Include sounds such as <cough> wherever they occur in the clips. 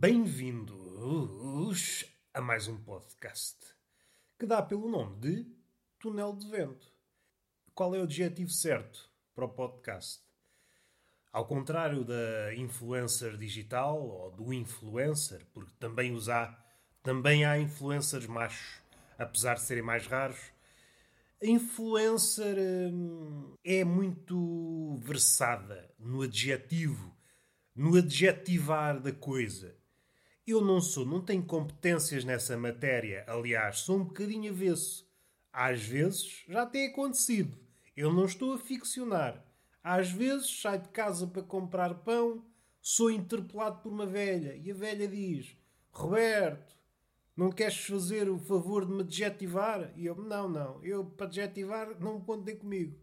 Bem-vindos a mais um podcast que dá pelo nome de Túnel de Vento. Qual é o adjetivo certo para o podcast? Ao contrário da influencer digital ou do influencer, porque também os há, também há influencers machos, apesar de serem mais raros. A influencer hum, é muito versada no adjetivo, no adjetivar da coisa. Eu não sou, não tenho competências nessa matéria. Aliás, sou um bocadinho avesso. Às vezes já tem acontecido. Eu não estou a ficcionar. Às vezes saio de casa para comprar pão, sou interpelado por uma velha e a velha diz: Roberto, não queres fazer o favor de me adjetivar? E eu: Não, não, eu para adjetivar não contem comigo.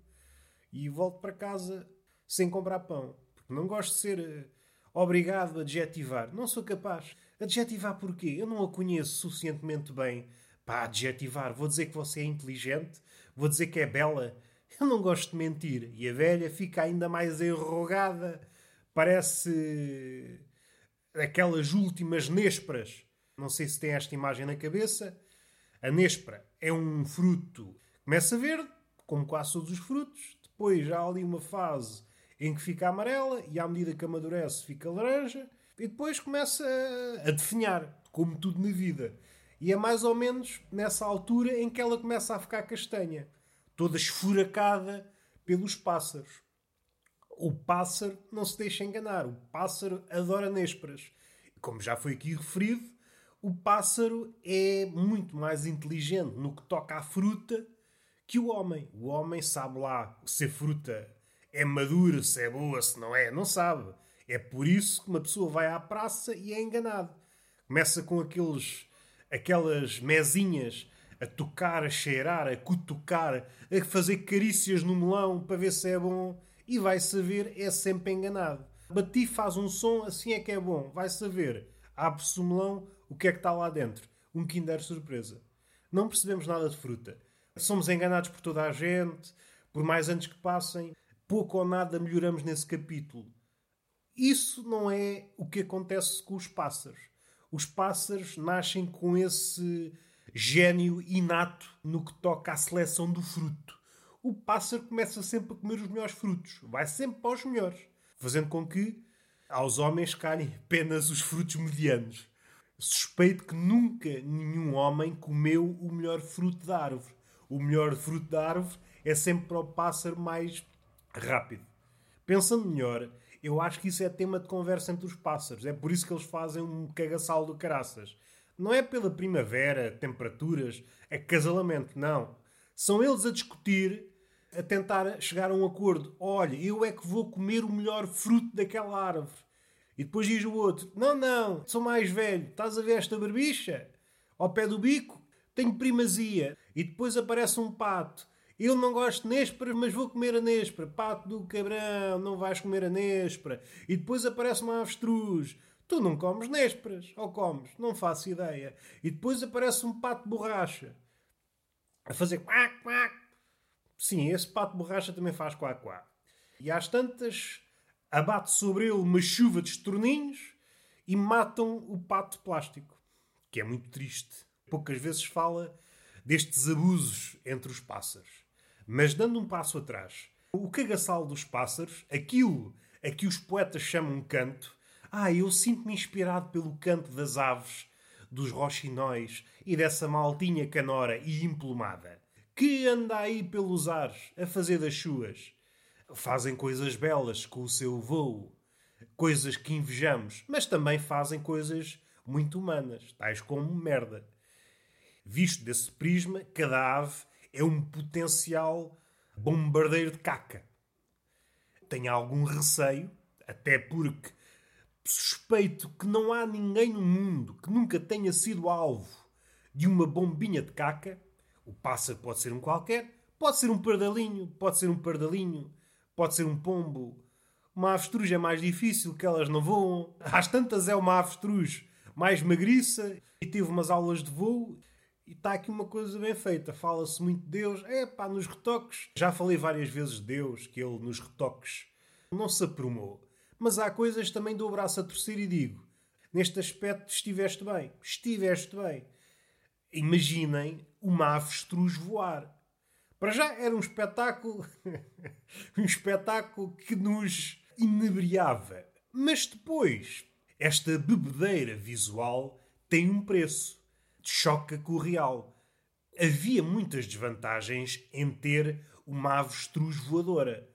E volto para casa sem comprar pão, porque não gosto de ser eh, obrigado a adjetivar. Não sou capaz. Adjetivar porquê? Eu não a conheço suficientemente bem para adjetivar. Vou dizer que você é inteligente, vou dizer que é bela. Eu não gosto de mentir. E a velha fica ainda mais enrugada. Parece aquelas últimas nésperas. Não sei se tem esta imagem na cabeça. A néspera é um fruto. Começa verde, como quase todos os frutos. Depois há ali uma fase em que fica amarela e à medida que amadurece fica laranja e depois começa a definhar, como tudo na vida. E é mais ou menos nessa altura em que ela começa a ficar castanha, toda esfuracada pelos pássaros. O pássaro não se deixa enganar, o pássaro adora nésperas. Como já foi aqui referido, o pássaro é muito mais inteligente no que toca à fruta que o homem. O homem sabe lá se a fruta é madura, se é boa, se não é, não sabe. É por isso que uma pessoa vai à praça e é enganado. Começa com aqueles, aquelas mesinhas a tocar, a cheirar, a cutucar, a fazer carícias no melão para ver se é bom e vai saber, é sempre enganado. Bati faz um som, assim é que é bom. Vai saber, abre-se o melão, o que é que está lá dentro? Um Kinder surpresa. Não percebemos nada de fruta. Somos enganados por toda a gente, por mais anos que passem, pouco ou nada melhoramos nesse capítulo. Isso não é o que acontece com os pássaros. Os pássaros nascem com esse gênio inato no que toca à seleção do fruto. O pássaro começa sempre a comer os melhores frutos, vai sempre para os melhores, fazendo com que aos homens calhem apenas os frutos medianos. Suspeito que nunca nenhum homem comeu o melhor fruto da árvore. O melhor fruto da árvore é sempre para o pássaro mais rápido. Pensando melhor, eu acho que isso é tema de conversa entre os pássaros. É por isso que eles fazem um cagaçal do caraças. Não é pela primavera, temperaturas, acasalamento, não. São eles a discutir, a tentar chegar a um acordo. Olha, eu é que vou comer o melhor fruto daquela árvore. E depois diz o outro: Não, não, sou mais velho. Estás a ver esta barbicha? Ao pé do bico? Tenho primazia. E depois aparece um pato. Eu não gosto de nésperas, mas vou comer a néspera. Pato do cabrão, não vais comer a néspera. E depois aparece uma avestruz. Tu não comes nésperas. Ou comes? Não faço ideia. E depois aparece um pato de borracha. A fazer quac, quac. Sim, esse pato de borracha também faz quac, quac. E às tantas, abate sobre ele uma chuva de estorninhos e matam o pato de plástico. Que é muito triste. Poucas vezes fala destes abusos entre os pássaros. Mas dando um passo atrás, o cagaçal dos pássaros, aquilo a que os poetas chamam canto, ah, eu sinto-me inspirado pelo canto das aves, dos roxinóis e dessa maltinha canora e emplumada, que anda aí pelos ares a fazer das suas. Fazem coisas belas com o seu voo, coisas que invejamos, mas também fazem coisas muito humanas, tais como merda. Visto desse prisma, cada ave é um potencial bombardeiro de caca. Tenho algum receio, até porque suspeito que não há ninguém no mundo que nunca tenha sido alvo de uma bombinha de caca. O pássaro pode ser um qualquer, pode ser um pardalinho, pode ser um pardalinho, pode ser um pombo. Uma avestruz é mais difícil, que elas não voam. Às tantas é uma avestruz mais magriça e teve umas aulas de voo e está aqui uma coisa bem feita. Fala-se muito de Deus. É pá, nos retoques. Já falei várias vezes de Deus, que ele nos retoques não se aprumou. Mas há coisas também do braço a torcer e digo: Neste aspecto estiveste bem. Estiveste bem. Imaginem uma avestruz voar. Para já era um espetáculo, <laughs> um espetáculo que nos inebriava. Mas depois, esta bebedeira visual tem um preço. Choca com o real. Havia muitas desvantagens em ter uma avestruz voadora.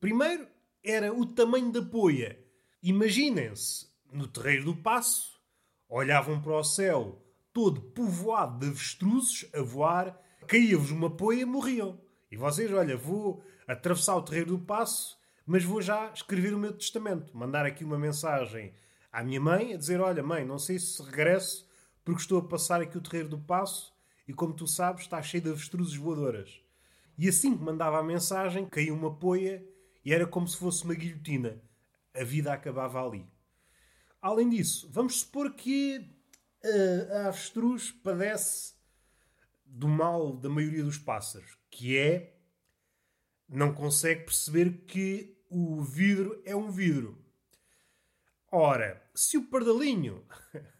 Primeiro, era o tamanho da poia. Imaginem-se, no terreiro do passo, olhavam para o céu todo povoado de avestruzes a voar, caía-vos uma poia e morriam. E vocês, olha, vou atravessar o terreiro do passo, mas vou já escrever o meu testamento. Mandar aqui uma mensagem à minha mãe a dizer: Olha, mãe, não sei se regresso porque estou a passar aqui o terreiro do passo e, como tu sabes, está cheio de avestruzes voadoras. E assim que mandava a mensagem, caía uma poia e era como se fosse uma guilhotina. A vida acabava ali. Além disso, vamos supor que a, a avestruz padece do mal da maioria dos pássaros, que é não consegue perceber que o vidro é um vidro. Ora, se o pardalinho <laughs>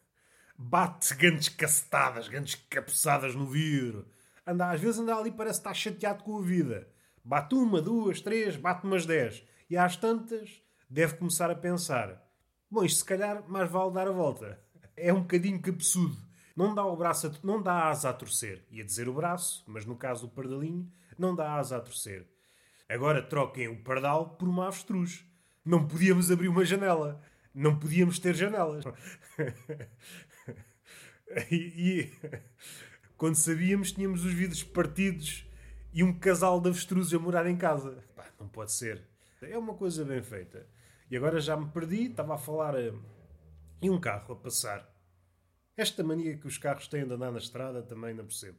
bate grandes cacetadas, grandes cabeçadas no vidro, anda, às vezes anda ali parece estar chateado com a vida. Bate uma, duas, três, bate umas dez. E às tantas deve começar a pensar: bom, isto se calhar mais vale dar a volta. É um bocadinho cabeçudo. Não dá o braço a, não dá asa a torcer. Ia dizer o braço, mas no caso do pardalinho, não dá asa a torcer. Agora troquem o pardal por uma avestruz. Não podíamos abrir uma janela. Não podíamos ter janelas. <laughs> <laughs> e, e quando sabíamos, tínhamos os vidros partidos e um casal de avestruzes a morar em casa. Pá, não pode ser. É uma coisa bem feita. E agora já me perdi, estava a falar uh, em um carro a passar. Esta mania que os carros têm de andar na estrada também não percebo.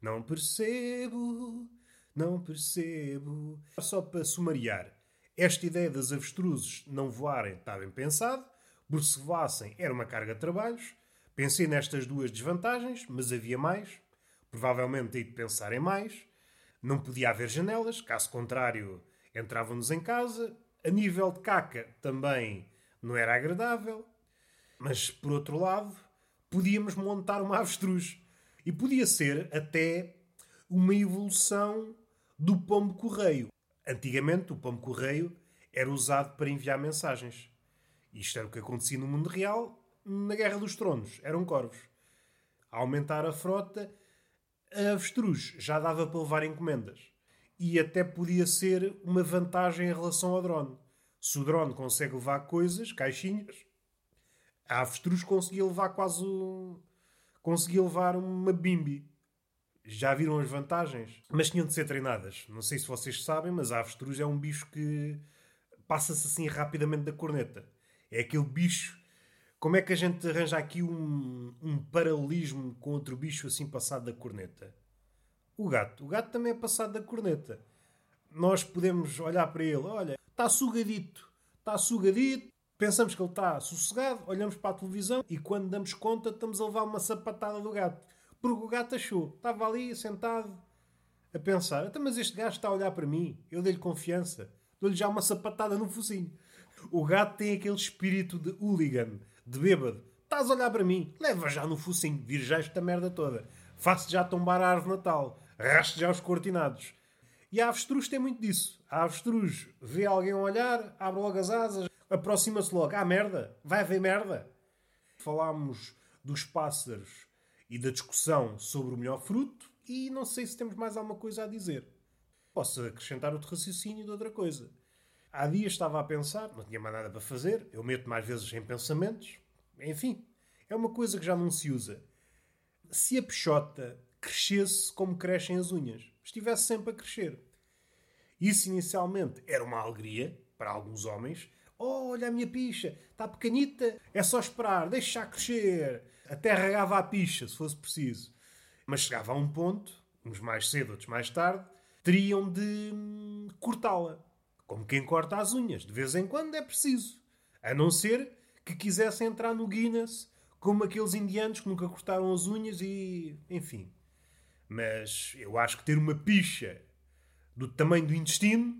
Não percebo, não percebo. Só para sumariar, esta ideia das avestruzes não voarem está bem pensado, porque se voassem era uma carga de trabalhos. Pensei nestas duas desvantagens, mas havia mais. Provavelmente hei de pensar em mais. Não podia haver janelas, caso contrário, entrávamos em casa. A nível de caca também não era agradável. Mas, por outro lado, podíamos montar uma avestruz. E podia ser até uma evolução do pombo-correio. Antigamente, o pombo-correio era usado para enviar mensagens. Isto era o que acontecia no mundo real na Guerra dos Tronos. Eram corvos. A aumentar a frota, a avestruz já dava para levar encomendas. E até podia ser uma vantagem em relação ao drone. Se o drone consegue levar coisas, caixinhas, a avestruz conseguia levar quase. conseguia levar uma bimbi. Já viram as vantagens? Mas tinham de ser treinadas. Não sei se vocês sabem, mas a avestruz é um bicho que passa-se assim rapidamente da corneta. É aquele bicho. Como é que a gente arranja aqui um, um paralelismo com outro bicho assim passado da corneta? O gato. O gato também é passado da corneta. Nós podemos olhar para ele, olha, está sugadito, está sugadito, pensamos que ele está sossegado, olhamos para a televisão e quando damos conta estamos a levar uma sapatada do gato. Porque o gato achou, estava ali sentado a pensar, então, mas este gajo está a olhar para mim, eu dei-lhe confiança, dou-lhe já uma sapatada no focinho. O gato tem aquele espírito de hooligan, de bêbado. Estás a olhar para mim, leva já no focinho, vir já esta merda toda. Faço já tombar a árvore natal, raste já os cortinados. E a avestruz tem muito disso. A avestruz vê alguém olhar, abre logo as asas, aproxima-se logo. Ah, merda, vai haver merda. Falámos dos pássaros e da discussão sobre o melhor fruto e não sei se temos mais alguma coisa a dizer. Posso acrescentar outro raciocínio de outra coisa. Há dias estava a pensar, não tinha mais nada para fazer, eu meto mais vezes em pensamentos. Enfim, é uma coisa que já não se usa. Se a peixota crescesse como crescem as unhas, estivesse sempre a crescer. Isso inicialmente era uma alegria para alguns homens. Oh, olha a minha picha, está pequenita, é só esperar, deixa crescer. Até regava a picha, se fosse preciso. Mas chegava a um ponto, uns mais cedo, outros mais tarde, teriam de hum, cortá-la. Como quem corta as unhas. De vez em quando é preciso. A não ser que quisessem entrar no Guinness, como aqueles indianos que nunca cortaram as unhas e. enfim. Mas eu acho que ter uma picha do tamanho do intestino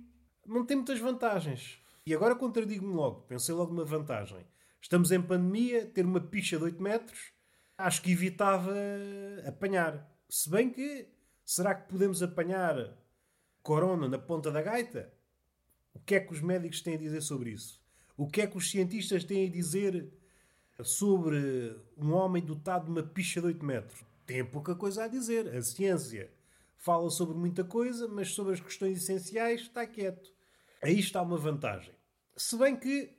não tem muitas vantagens. E agora contradigo-me logo. Pensei logo numa vantagem. Estamos em pandemia, ter uma picha de 8 metros, acho que evitava apanhar. Se bem que, será que podemos apanhar corona na ponta da gaita? O que é que os médicos têm a dizer sobre isso? O que é que os cientistas têm a dizer sobre um homem dotado de uma picha de 8 metros? Tem pouca coisa a dizer. A ciência fala sobre muita coisa, mas sobre as questões essenciais está quieto. Aí está uma vantagem. Se bem que,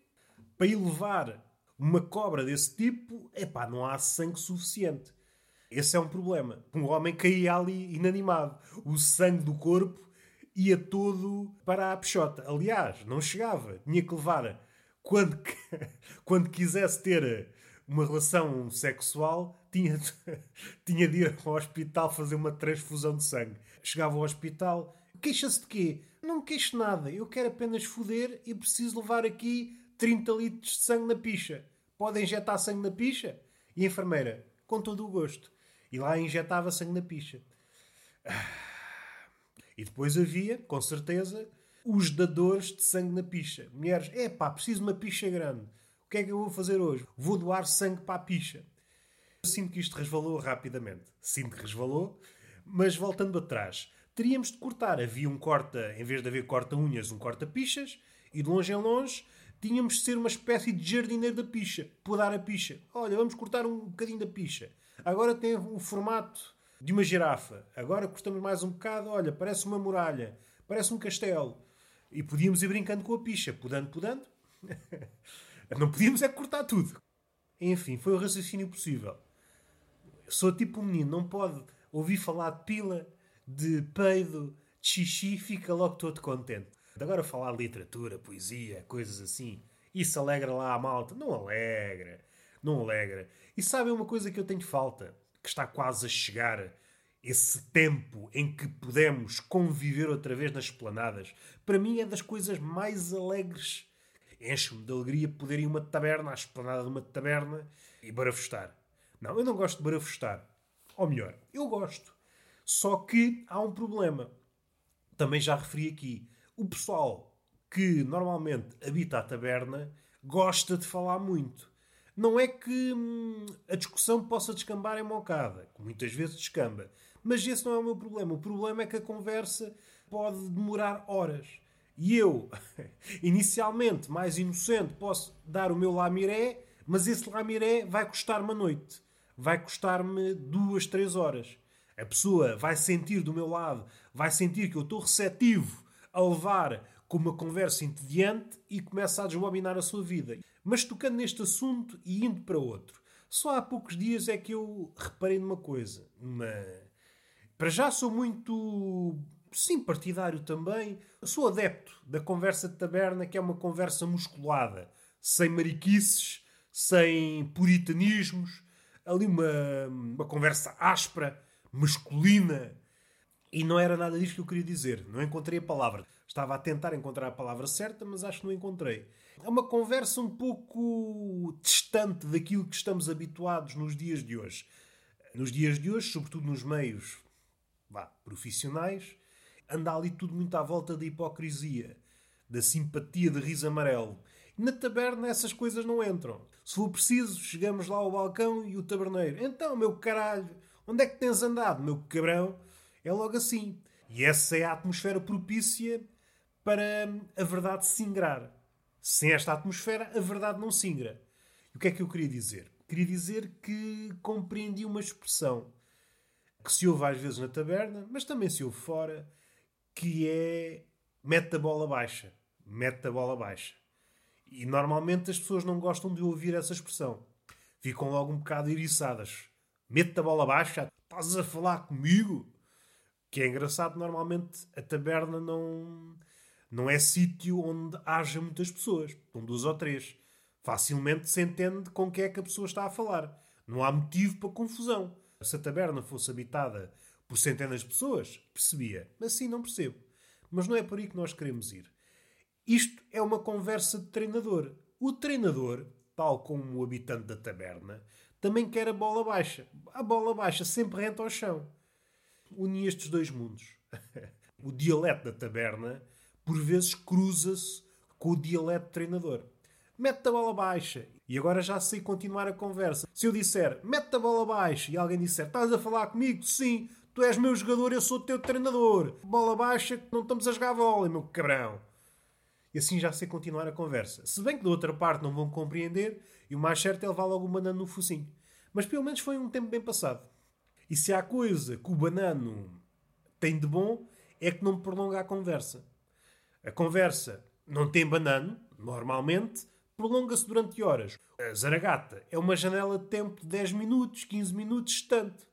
para elevar uma cobra desse tipo, epá, não há sangue suficiente. Esse é um problema. Um homem caía ali inanimado. O sangue do corpo ia todo para a peixota. Aliás, não chegava. Tinha que levar, quando, <laughs> quando quisesse ter uma relação sexual, tinha, <laughs> tinha de ir ao hospital fazer uma transfusão de sangue. Chegava ao hospital, queixa-se de quê? Não queixo nada, eu quero apenas foder e preciso levar aqui 30 litros de sangue na picha. Pode injetar sangue na picha? E a enfermeira, com todo o gosto. E lá injetava sangue na picha. E depois havia, com certeza, os dadores de sangue na picha. Mulheres, é pá, preciso de uma picha grande que é que eu vou fazer hoje? Vou doar sangue para a picha. Eu sinto que isto resvalou rapidamente. Sinto que resvalou, mas voltando atrás, teríamos de cortar. Havia um corta, em vez de haver corta-unhas, um corta-pichas, e de longe em longe tínhamos de ser uma espécie de jardineiro da picha, podar a picha. Olha, vamos cortar um bocadinho da picha. Agora tem o formato de uma girafa. Agora cortamos mais um bocado. Olha, parece uma muralha, parece um castelo. E podíamos ir brincando com a picha, podando, podando. <laughs> Não podíamos é cortar tudo. Enfim, foi o raciocínio possível. Sou tipo um menino, não pode ouvir falar de pila, de peido, de xixi, fica logo todo contente. Agora falar literatura, poesia, coisas assim, isso alegra lá a malta? Não alegra. Não alegra. E sabem uma coisa que eu tenho falta? Que está quase a chegar esse tempo em que podemos conviver outra vez nas esplanadas. Para mim é das coisas mais alegres enche-me de alegria poder ir uma taberna, à esplanada de uma taberna e barafustar. Não, eu não gosto de barafustar. Ou melhor, eu gosto. Só que há um problema. Também já referi aqui. O pessoal que normalmente habita a taberna gosta de falar muito. Não é que hum, a discussão possa descambar em mocada, que muitas vezes descamba. Mas esse não é o meu problema. O problema é que a conversa pode demorar horas. E eu, <laughs> inicialmente mais inocente, posso dar o meu lamiré, mas esse lamiré vai custar-me a noite. Vai custar-me duas, três horas. A pessoa vai sentir do meu lado, vai sentir que eu estou receptivo a levar com uma conversa entediante e começa a desbobinar a sua vida. Mas tocando neste assunto e indo para outro, só há poucos dias é que eu reparei numa coisa. Uma... Para já sou muito sim, partidário também. Sou adepto da conversa de taberna, que é uma conversa musculada, sem mariquices, sem puritanismos, ali uma, uma conversa áspera, masculina. E não era nada disto que eu queria dizer. Não encontrei a palavra. Estava a tentar encontrar a palavra certa, mas acho que não encontrei. É uma conversa um pouco distante daquilo que estamos habituados nos dias de hoje. Nos dias de hoje, sobretudo nos meios vá, profissionais, anda ali tudo muito à volta da hipocrisia, da simpatia de riso amarelo. E na taberna essas coisas não entram. Se for preciso, chegamos lá ao balcão e o taberneiro. Então, meu caralho, onde é que tens andado, meu cabrão? É logo assim. E essa é a atmosfera propícia para a verdade singrar. Sem esta atmosfera, a verdade não singra. E o que é que eu queria dizer? Queria dizer que compreendi uma expressão que se ouve às vezes na taberna, mas também se ouve fora, que é mete a bola baixa. Mete a bola baixa. E normalmente as pessoas não gostam de ouvir essa expressão. Ficam logo um bocado iriçadas. Mete a bola baixa, estás a falar comigo? Que é engraçado, normalmente a taberna não, não é sítio onde haja muitas pessoas. Com duas ou três. Facilmente se entende com quem é que a pessoa está a falar. Não há motivo para confusão. Se a taberna fosse habitada por centenas de pessoas, percebia. Mas sim, não percebo. Mas não é por aí que nós queremos ir. Isto é uma conversa de treinador. O treinador, tal como o habitante da taberna, também quer a bola baixa. A bola baixa sempre renta ao chão. Uni estes dois mundos. <laughs> o dialeto da taberna, por vezes, cruza-se com o dialeto treinador. mete a bola baixa. E agora já sei continuar a conversa. Se eu disser, mete a bola baixa, e alguém disser, estás a falar comigo? Sim, tu és meu jogador, eu sou teu treinador. Bola baixa, não estamos a jogar bola, meu cabrão. E assim já sei continuar a conversa. Se bem que da outra parte não vão compreender, e o mais certo é levar logo o banano no focinho. Mas pelo menos foi um tempo bem passado. E se há coisa que o banano tem de bom, é que não prolonga a conversa. A conversa não tem banano, normalmente, prolonga-se durante horas. A zaragata é uma janela de tempo de 10 minutos, 15 minutos, tanto.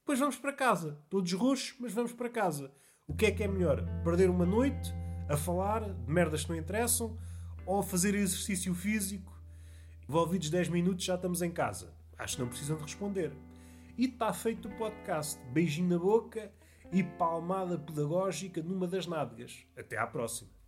Depois vamos para casa. Todos roxos, mas vamos para casa. O que é que é melhor? Perder uma noite a falar de merdas que não interessam ou fazer exercício físico? Envolvidos 10 minutos já estamos em casa. Acho que não precisam de responder. E está feito o podcast. Beijinho na boca e palmada pedagógica numa das nádegas. Até à próxima.